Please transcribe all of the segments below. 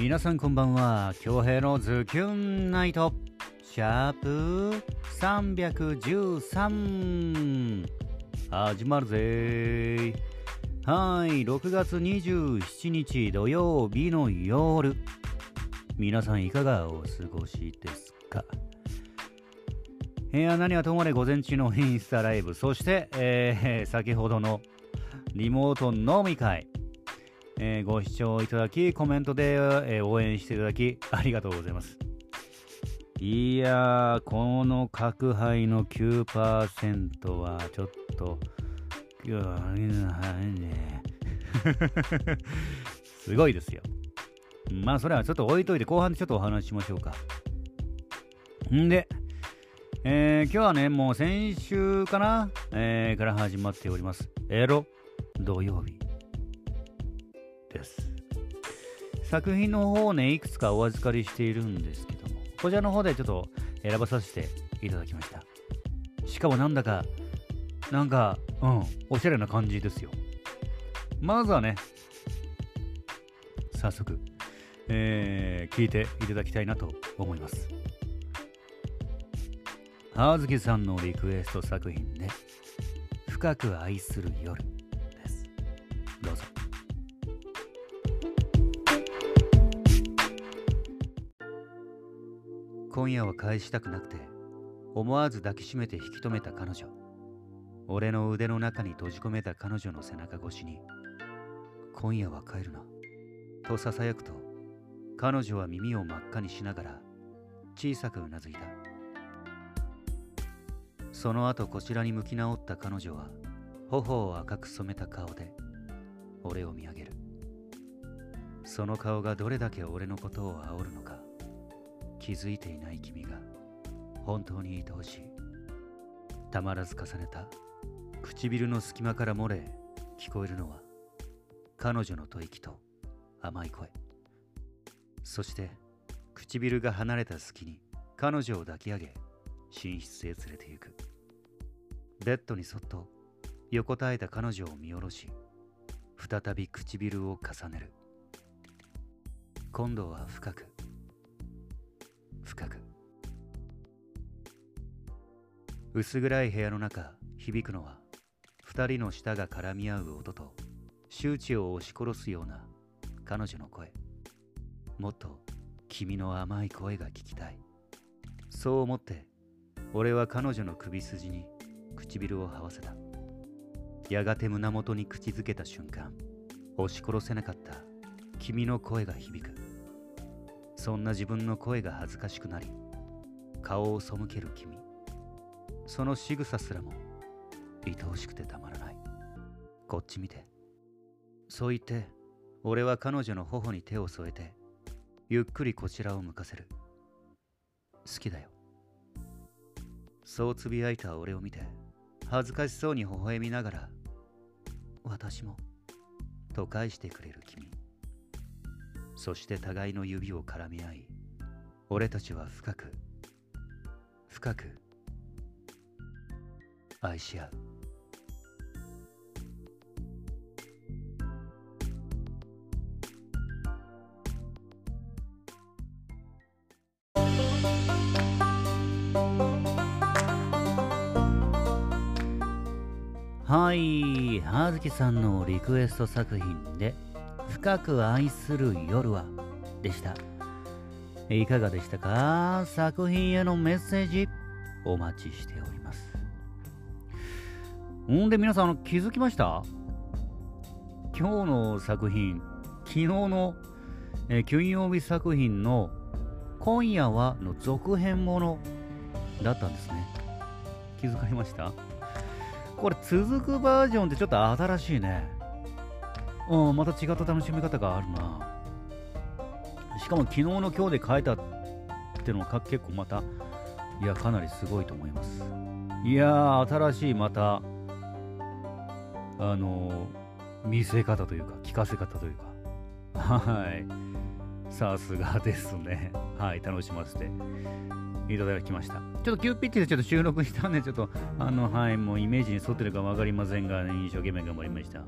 皆さんこんばんは。京平のズキュンナイト。シャープ313始まるぜ。はい6月27日土曜日の夜。皆さんいかがお過ごしですか？いや何はともあれ午前中のインスタライブ。そして、えー、先ほどのリモート飲み会。えー、ご視聴いただき、コメントで、えー、応援していただき、ありがとうございます。いやー、この角杯の9%はちょっと、いやね、すごいですよ。まあ、それはちょっと置いといて、後半でちょっとお話ししましょうか。んで、えー、今日はね、もう先週かな、えー、から始まっております。エロ土曜日。です。作品の方をねいくつかお預かりしているんですけどもこちらの方でちょっと選ばさせていただきました。しかもなんだかなんかうんおしゃれな感じですよ。まずはね早速えー、聞いていただきたいなと思います。葉月さんのリクエスト作品で「深く愛する夜」今夜は返したくなくて思わず抱きしめて引き止めた彼女。俺の腕の中に閉じ込めた彼女の背中越しに今夜は帰るな。とささやくと彼女は耳を真っ赤にしながら小さくうなずいた。その後こちらに向き直った彼女は頬を赤く染めた顔で俺を見上げる。その顔がどれだけ俺のことを煽るのか気づいていない君が本当に愛おしい。たまらず重ねた。唇の隙間から漏れ聞こえるのは彼女の吐息と甘い声。そして唇が離れた隙に彼女を抱き上げ寝室へ連れて行く。ベッドにそっと横たえた彼女を見下ろし再び唇を重ねる。今度は深く深く。薄暗い部屋の中響くのは二人の舌が絡み合う音と周知を押し殺すような彼女の声。もっと君の甘い声が聞きたい。そう思って俺は彼女の首筋に唇を這わせた。やがて胸元に口づけた瞬間押し殺せなかった君の声が響く。そんな自分の声が恥ずかしくなり顔を背ける君。その仕草すらも愛おしくてたまらない。こっち見て。そう言って俺は彼女の頬に手を添えてゆっくりこちらを向かせる。好きだよ。そうつぶやいた俺を見て恥ずかしそうに微笑みながら私もと返してくれる君。そして互いの指を絡み合い俺たちは深く深く愛し合う。はい葉月さんのリクエスト作品で深く愛する夜はでした。いかがでしたか？作品へのメッセージお待ちしております。んで皆さん気づきました？今日の作品、昨日の、え金曜日作品の今夜はの続編ものだったんですね。気づかれました？これ続くバージョンってちょっと新しいね。うん、また違った楽しみ方があるな。しかも昨日の今日で変えたってのが結構また、いや、かなりすごいと思います。いやー、新しいまた、あのー、見せ方というか、聞かせ方というか、はい。さすがですね。はい、楽しませていただきました。ちょっと急ピッチでちょっと収録したんで、ちょっと、あの、はい、もうイメージに沿ってるか分かりませんが、ね、一生懸命頑張りました。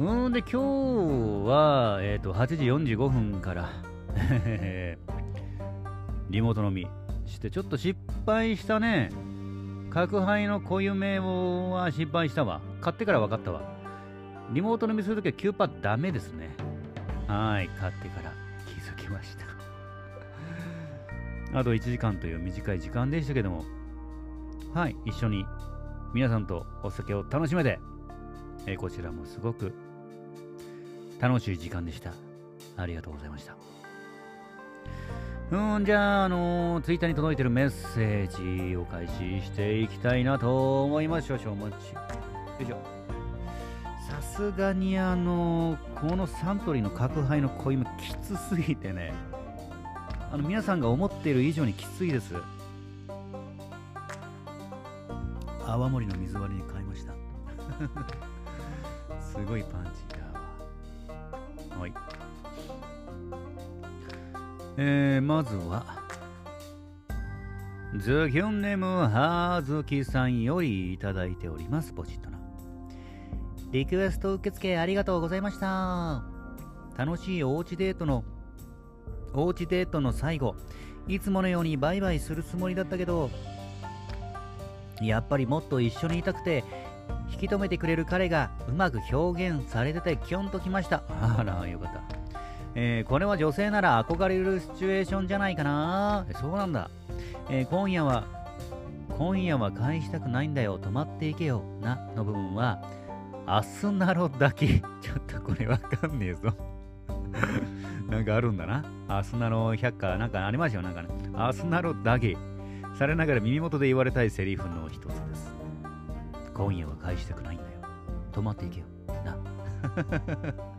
うんで今日は、えっ、ー、と、8時45分から リモート飲みして、ちょっと失敗したね。角杯の濃ゆめは失敗したわ。買ってから分かったわ。リモート飲みするときはキューパーダメですね。はい、買ってから気づきました。あと1時間という短い時間でしたけども、はい、一緒に皆さんとお酒を楽しめて、えー、こちらもすごく楽しい時間でした。ありがとうございました。うん、じゃあ、あのー、ツイッターに届いてるメッセージを開始していきたいなと思います。少々お待ち。よいしょ。さすがにあのー、このサントリーの角杯の濃いめきつすぎてね、あの皆さんが思っている以上にきついです。泡盛の水割りに変えました。すごいパンチだ。い。えー、まずは、ズキュンネムはずきさんよりいただいております、ポチッとな。リクエスト受付ありがとうございました。楽しいおうちデートのおうちデートの最後、いつものようにバイバイするつもりだったけど、やっぱりもっと一緒にいたくて、き止めてくれる彼がうまく表現されててキュンときました。あら、よかった。えー、これは女性なら憧れるシチュエーションじゃないかな。そうなんだ。えー、今夜は、今夜は返したくないんだよ。止まっていけよ。な、の部分は、アスナロだけ。ちょっとこれわかんねえぞ。なんかあるんだな。アスナロ百科、なんかありましたよ、なんかね。アスナロだけ。されながら耳元で言われたいセリフの一つです。今夜は返したくないんだよ。止まっていけよ。な。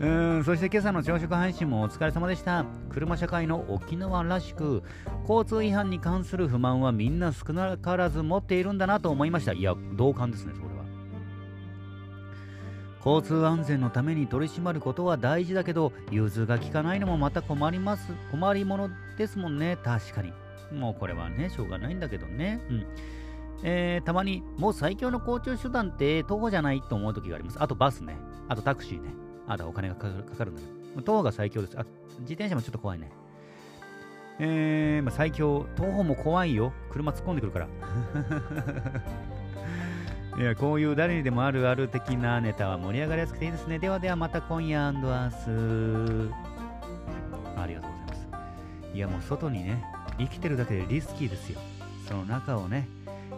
うんそして今朝の朝食配信もお疲れ様でした。車社会の沖縄らしく、交通違反に関する不満はみんな少なからず持っているんだなと思いました。いや、同感ですね、それは。交通安全のために取り締まることは大事だけど、融通が利かないのもまた困ります。困りものですもんね、確かに。もうこれはね、しょうがないんだけどね。うん。えー、たまに、もう最強の交通手段って徒歩じゃないと思う時があります。あとバスね。あとタクシーね。あとお金がかかるんだけど。徒歩が最強です。あ、自転車もちょっと怖いね。えー、まあ、最強。徒歩も怖いよ。車突っ込んでくるから。いや、こういう誰にでもあるある的なネタは盛り上がりやすくていいですね。ではではまた今夜明日。ありがとうございます。いや、もう外にね、生きてるだけでリスキーですよ。その中をね、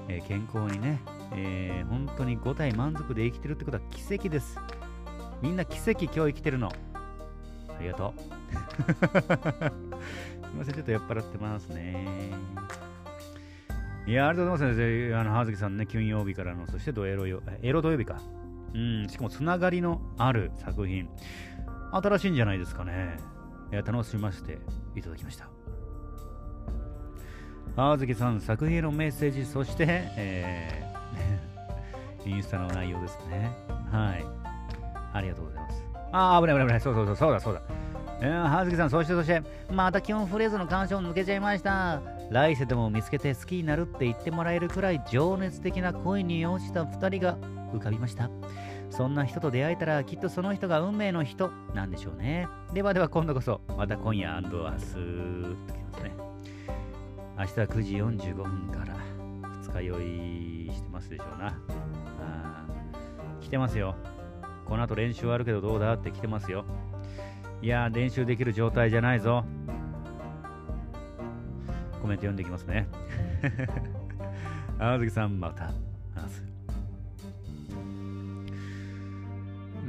えー、健康にね、えー、本当に5体満足で生きてるってことは奇跡です。みんな奇跡今日生きてるの。ありがとう。すいません、ちょっと酔っ払ってますね。いや、ありがとうございますね。あの、葉月さんね、金曜日からの、そしてドエロよ、エロ土曜日か。うん、しかもつながりのある作品。新しいんじゃないですかね。楽しみましていただきました。葉月さん、作品のメッセージ、そして、えー、インスタの内容ですね。はい。ありがとうございます。ああ、危ない危ない危ない。そうそうそう、そうだそうだ。えー、葉月さん、そしてそして、また基本フレーズの鑑賞抜けちゃいました。来世でも見つけて好きになるって言ってもらえるくらい情熱的な恋に落ちた2人が浮かびました。そんな人と出会えたらきっとその人が運命の人なんでしょうね。ではでは今度こそまた今夜明日ときますね。明日9時45分から二日酔いしてますでしょうな。あ来てますよ。この後練習あるけどどうだって来てますよ。いや練習できる状態じゃないぞ。コメント読んでいきますね。あずきさん、また。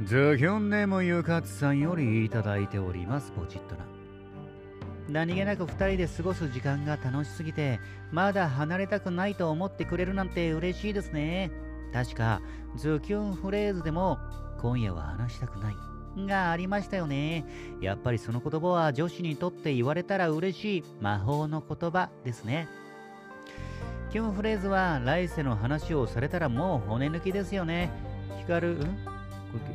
ズヒョンネムゆかつさんよりいただいております、ポチッとな。何気なく2人で過ごす時間が楽しすぎて、まだ離れたくないと思ってくれるなんて嬉しいですね。確か、ズキュンフレーズでも、今夜は話したくない。がありましたよね。やっぱりその言葉は女子にとって言われたら嬉しい魔法の言葉ですね。キュンフレーズは来世の話をされたらもう骨抜きですよね。光る、ん？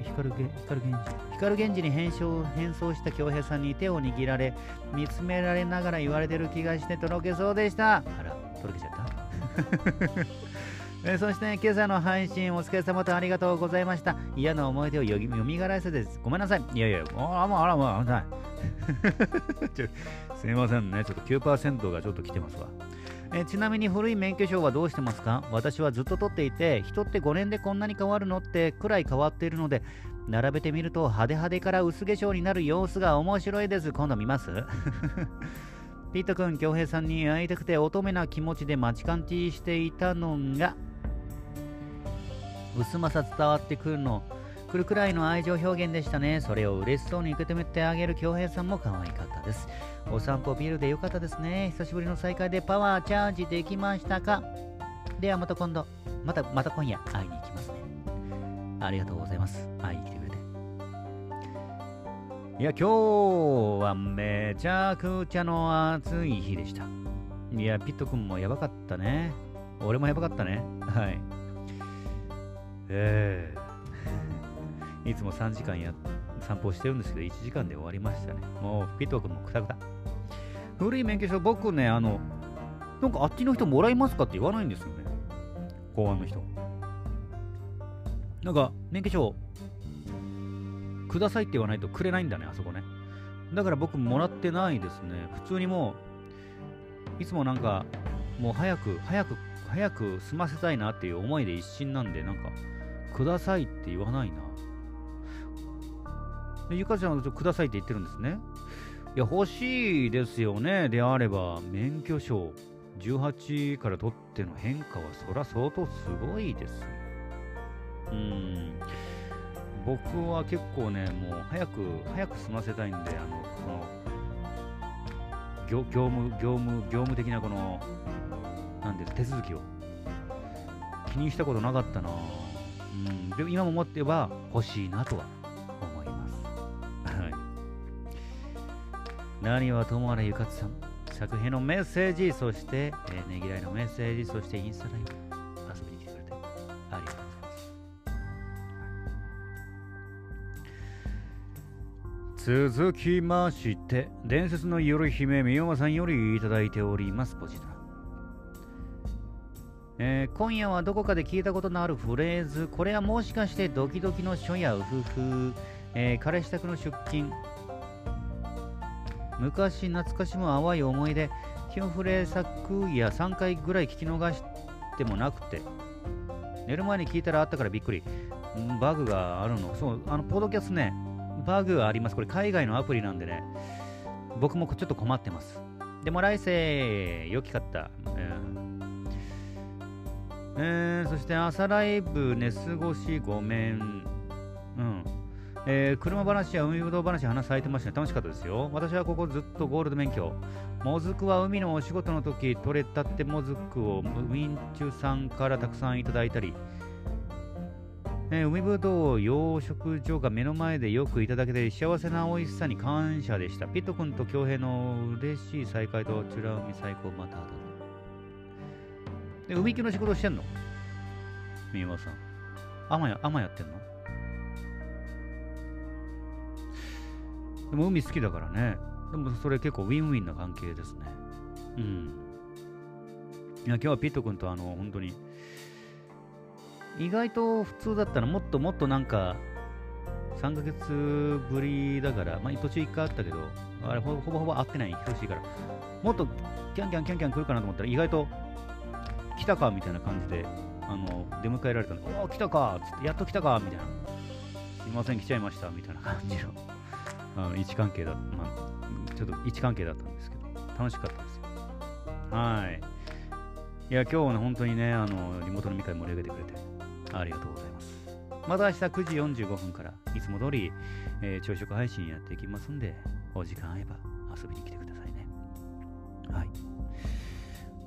光光源氏光源氏に変装変装した京平さんに手を握られ見つめられながら言われてる気がしてとろけそうでしたあらとろけちゃったえ、そして今朝の配信お疲れ様とありがとうございました。嫌な思い出をよみよみがらせです。ごめんなさい。いやいや、あらまあらまあ、すいませんね。ちょっと9%がちょっと来てますわ。えちなみに古い免許証はどうしてますか？私はずっと取っていて、人って5年でこんなに変わるのってくらい変わっているので、並べてみると派手派手から薄化粧になる様子が面白いです。今度見ます。ピート君、京平さんに会いたくて乙女な気持ちで待ち感じしていたのが、薄まさ伝わってくるの、来るくらいの愛情表現でしたね。それを嬉しそうに受け止めてあげる京平さんも可愛かったです。お散歩ビールでよかったですね。久しぶりの再会でパワーチャージできましたか？ではまた今度、また、また今夜会いに行きますね。ありがとうございます。会いに来てくれて。いや、今日はめちゃくちゃの暑い日でした。いや、ピット君もやばかったね。俺もやばかったね。はい。ええー、いつも3時間や散歩してるんですけど、1時間で終わりましたね。もう、ピット君もくたくた。古い免許証、僕ね、あの、なんかあっちの人もらいますかって言わないんですよね。公安の人。なんか、免許証、くださいって言わないとくれないんだね、あそこね。だから僕もらってないですね。普通にもう、いつもなんか、もう早く、早く、早く済ませたいなっていう思いで一心なんで、なんか、くださいって言わないな。でゆかちゃんはくださいって言ってるんですね。いや、欲しいですよね。であれば、免許証18から取っての変化は、そら相当すごいです。うん。僕は結構ね、もう早く、早く済ませたいんで、あの、この、業務、業務、業務的なこの、なんです手続きを気にしたことなかったなうん。でも今も思っては欲しいなとは何はともあれゆかつさん、作品のメッセージ、そして、えー、ねぎらいのメッセージ、そしてインスタライブ、遊びに来てくれてありがとうございます。続きまして、伝説の夜姫、みよまさんよりいただいております、ポジトラ。えー、今夜はどこかで聞いたことのあるフレーズ、これはもしかしてドキドキの書やウフフ、えー、彼氏宅の出勤、昔懐かしむ淡い思い出、キュンフレ昨夜3回ぐらい聞き逃してもなくて、寝る前に聞いたらあったからびっくり。バグがあるの？そう、あの、ポッドキャストね、バグがあります。これ海外のアプリなんでね、僕もちょっと困ってます。でも来世、良きかった。えーえー、そして朝ライブ寝過ごしごめん。うん。えー、車話や海ぶどう話話されてましたね。楽しかったですよ。私はここずっとゴールド免許。もずくは海のお仕事の時取れたってもずくをウィンチュさんからたくさんいただいたり、えー、海ぶどう養殖場が目の前でよくいただけて幸せな美味しさに感謝でした。ピット君と恭平の嬉しい再会とチュラ海最高また後で。で、海木の仕事してんの？三山さん。アマや、アマやってんの？でも海好きだからね。でもそれ結構ウィンウィンな関係ですね。うん。いや、今日はピット君とあの、本当に、意外と普通だったらもっともっとなんか、3ヶ月ぶりだから、まあ途中1回あったけど、あれほぼほぼ会ってない、ひろしいから、もっとキャンキャンキャンキャン来るかなと思ったら、意外と来たかみたいな感じで、あの、出迎えられたの。おお、来たかつって、やっと来たかみたいな。すいません、来ちゃいましたみたいな感じの。あの位置関係だ、まあ、ちょっと位置関係だったんですけど、楽しかったですよ。はい。いや、今日はね、本当にね、あの、リモート飲み会盛り上げてくれて、ありがとうございます。また明日9時45分から、いつも通り、えー、朝食配信やっていきますんで、お時間合えば遊びに来てくださいね。はい。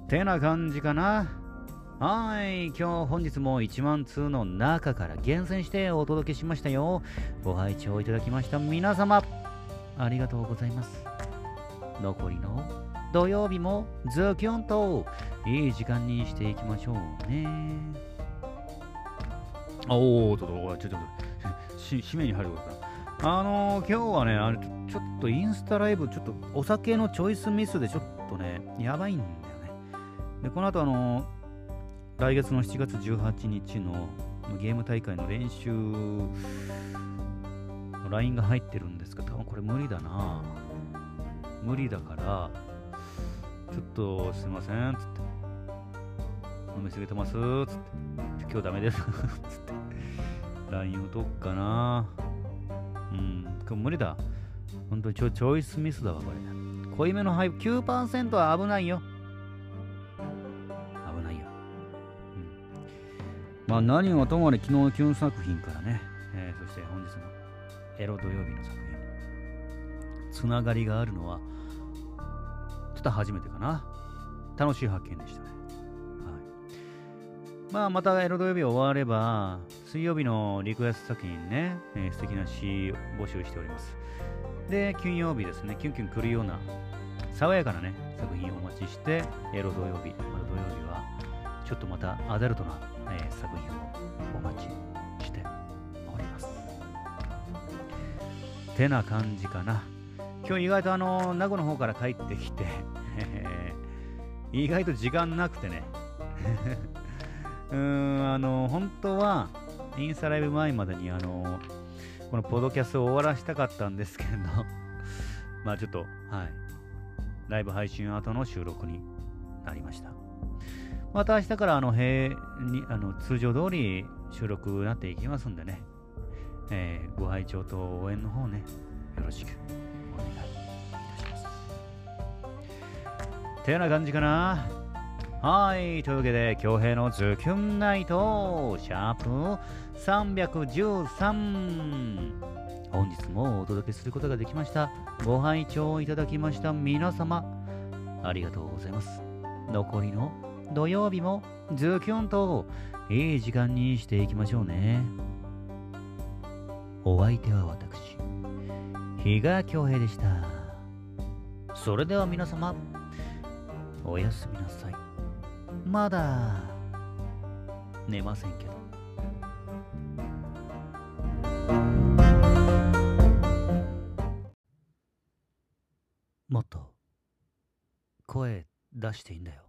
てな感じかな。はい、今日本日も1万通の中から厳選してお届けしましたよ。ご拝聴いただきました皆様、ありがとうございます。残りの土曜日もズキュンといい時間にしていきましょうね。おお、ちょっと、ちょっと、締めに入ることだ。あのー、今日はね、あれちょ、ちょっとインスタライブ、ちょっとお酒のチョイスミスでちょっとね、やばいんだよね。で、この後あのー来月の7月18日のゲーム大会の練習 LINE が入ってるんですが、多分これ無理だな。無理だから、ちょっとすいません、つって。飲みすぎてますつって。今日ダメです つって。LINE 打とっかな。うん、これ無理だ。本当にちょチョイスミスだわ、これ。濃いめの配布9%は危ないよ。まあ何はともあれ昨日のキュン作品からね、えー、そして本日のエロ土曜日の作品、つながりがあるのは、ちょっと初めてかな。楽しい発見でしたね。はい。まあ、またエロ土曜日終われば、水曜日のリクエスト作品ね、えー、素敵な詩を募集しております。で、金曜日ですね、キュンキュン来るような、爽やかなね、作品をお待ちして、エロ土曜日、また土曜日は、ちょっとまたアダルトな、えー、作品をお待ちしております。てな感じかな。今日意外とあの、名護の方から帰ってきて、意外と時間なくてね。うーん、あの、本当は、インスタライブ前までにあの、このポドキャストを終わらしたかったんですけれど まあちょっと、はい。ライブ配信後の収録になりました。また明日からあの平にあの通常通り収録になっていきますんでね、えー、ご拝聴と応援の方ね、よろしくお願いいたします。てな感じかな？はい。というわけで、京平のズキュンナイト、シャープ313。本日もお届けすることができました。ご拝聴いただきました皆様、ありがとうございます。残りの土曜日もズキュンといい時間にしていきましょうね。お相手は私、比嘉恭平でした。それでは皆様、おやすみなさい。まだ寝ませんけど。もっと声出していいんだよ。